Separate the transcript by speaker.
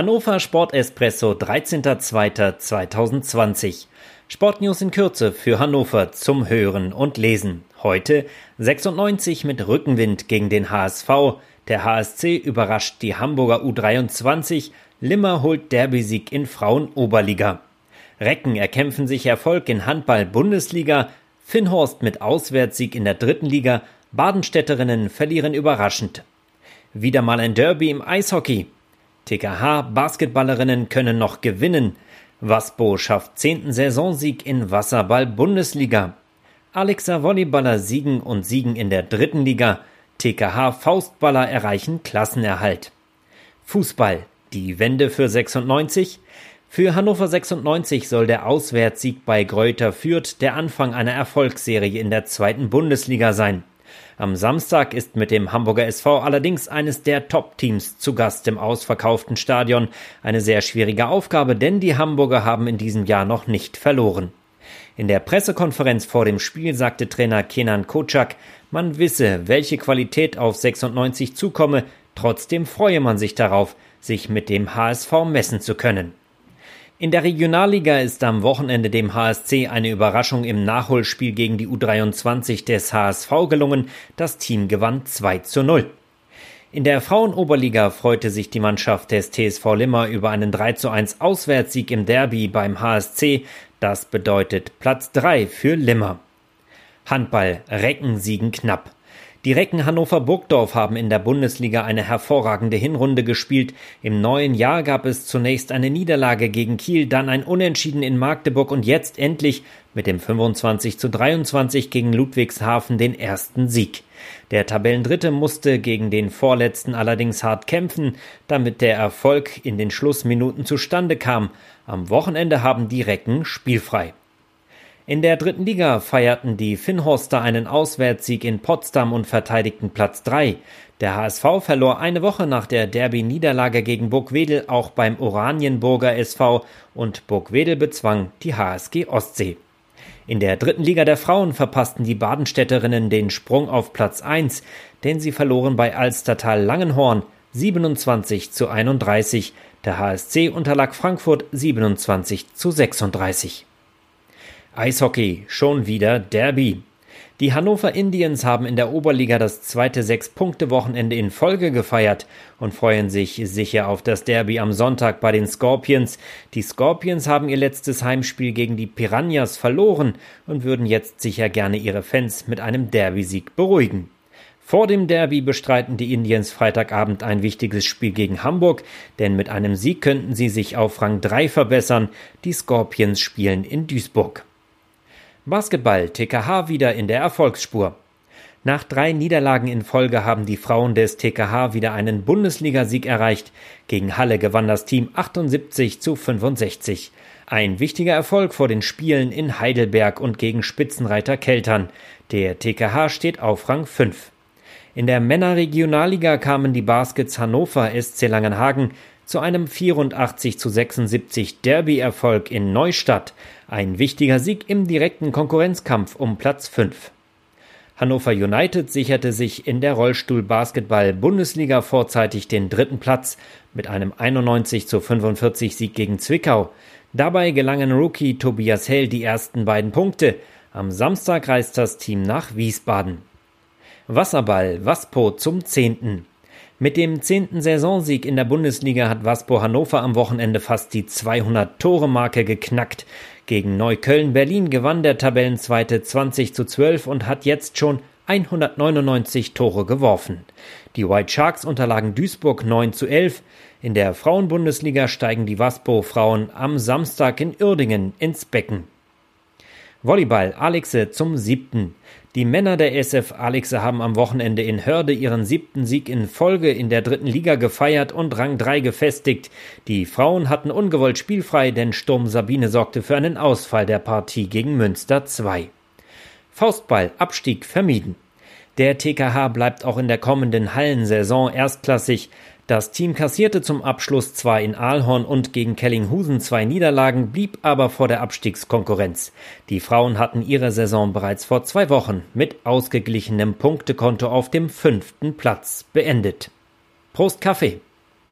Speaker 1: Hannover Sport Espresso 13.02.2020. Sportnews in Kürze für Hannover zum Hören und Lesen. Heute 96 mit Rückenwind gegen den HSV. Der HSC überrascht die Hamburger U23. Limmer holt Derbysieg in Frauen-Oberliga. Recken erkämpfen sich Erfolg in Handball-Bundesliga. Finnhorst mit Auswärtssieg in der dritten Liga. Badenstädterinnen verlieren überraschend. Wieder mal ein Derby im Eishockey. TKH Basketballerinnen können noch gewinnen. Waspo schafft zehnten Saisonsieg in Wasserball Bundesliga. Alexa Volleyballer siegen und siegen in der dritten Liga. TKH Faustballer erreichen Klassenerhalt. Fußball. Die Wende für 96. Für Hannover 96 soll der Auswärtssieg bei Gräuter Fürth der Anfang einer Erfolgsserie in der zweiten Bundesliga sein. Am Samstag ist mit dem Hamburger SV allerdings eines der Top-Teams zu Gast im ausverkauften Stadion. Eine sehr schwierige Aufgabe, denn die Hamburger haben in diesem Jahr noch nicht verloren. In der Pressekonferenz vor dem Spiel sagte Trainer Kenan Kocak, man wisse, welche Qualität auf 96 zukomme, trotzdem freue man sich darauf, sich mit dem HSV messen zu können. In der Regionalliga ist am Wochenende dem HSC eine Überraschung im Nachholspiel gegen die U23 des HSV gelungen. Das Team gewann 2 zu 0. In der Frauenoberliga freute sich die Mannschaft des TSV Limmer über einen 3 zu 1 Auswärtssieg im Derby beim HSC. Das bedeutet Platz 3 für Limmer. Handball, Recken siegen knapp. Die Recken Hannover Burgdorf haben in der Bundesliga eine hervorragende Hinrunde gespielt. Im neuen Jahr gab es zunächst eine Niederlage gegen Kiel, dann ein Unentschieden in Magdeburg und jetzt endlich mit dem 25 zu 23 gegen Ludwigshafen den ersten Sieg. Der Tabellendritte musste gegen den Vorletzten allerdings hart kämpfen, damit der Erfolg in den Schlussminuten zustande kam. Am Wochenende haben die Recken spielfrei. In der dritten Liga feierten die Finnhorster einen Auswärtssieg in Potsdam und verteidigten Platz 3. Der HSV verlor eine Woche nach der Derby-Niederlage gegen Burgwedel auch beim Oranienburger SV und Burgwedel bezwang die HSG Ostsee. In der dritten Liga der Frauen verpassten die Badenstädterinnen den Sprung auf Platz 1, denn sie verloren bei Alstertal Langenhorn 27 zu 31. Der HSC unterlag Frankfurt 27 zu 36. Eishockey, schon wieder Derby. Die Hannover Indians haben in der Oberliga das zweite Sechs-Punkte-Wochenende in Folge gefeiert und freuen sich sicher auf das Derby am Sonntag bei den Scorpions. Die Scorpions haben ihr letztes Heimspiel gegen die Piranhas verloren und würden jetzt sicher gerne ihre Fans mit einem Derby-Sieg beruhigen. Vor dem Derby bestreiten die Indians Freitagabend ein wichtiges Spiel gegen Hamburg, denn mit einem Sieg könnten sie sich auf Rang 3 verbessern. Die Scorpions spielen in Duisburg. Basketball TKH wieder in der Erfolgsspur. Nach drei Niederlagen in Folge haben die Frauen des TKH wieder einen Bundesligasieg erreicht. Gegen Halle gewann das Team 78 zu 65. Ein wichtiger Erfolg vor den Spielen in Heidelberg und gegen Spitzenreiter Keltern. Der TKH steht auf Rang 5. In der Männerregionalliga kamen die Baskets Hannover SC Langenhagen zu einem 84 zu 76 Derby-Erfolg in Neustadt, ein wichtiger Sieg im direkten Konkurrenzkampf um Platz 5. Hannover United sicherte sich in der Rollstuhl-Basketball-Bundesliga vorzeitig den dritten Platz mit einem 91 zu 45 Sieg gegen Zwickau. Dabei gelangen Rookie Tobias Hell die ersten beiden Punkte. Am Samstag reist das Team nach Wiesbaden. Wasserball Waspo zum zehnten. Mit dem zehnten Saisonsieg in der Bundesliga hat Waspo Hannover am Wochenende fast die 200-Tore-Marke geknackt. Gegen Neukölln Berlin gewann der Tabellenzweite 20 zu 12 und hat jetzt schon 199 Tore geworfen. Die White Sharks unterlagen Duisburg 9 zu 11. In der Frauenbundesliga steigen die Waspo-Frauen am Samstag in Uerdingen ins Becken. Volleyball Alexe zum siebten. Die Männer der SF Alexe haben am Wochenende in Hörde ihren siebten Sieg in Folge in der dritten Liga gefeiert und Rang 3 gefestigt. Die Frauen hatten ungewollt spielfrei, denn Sturm Sabine sorgte für einen Ausfall der Partie gegen Münster 2. Faustball Abstieg vermieden. Der TKH bleibt auch in der kommenden Hallensaison erstklassig. Das Team kassierte zum Abschluss zwar in Aalhorn und gegen Kellinghusen zwei Niederlagen, blieb aber vor der Abstiegskonkurrenz. Die Frauen hatten ihre Saison bereits vor zwei Wochen mit ausgeglichenem Punktekonto auf dem fünften Platz beendet. Prost Kaffee!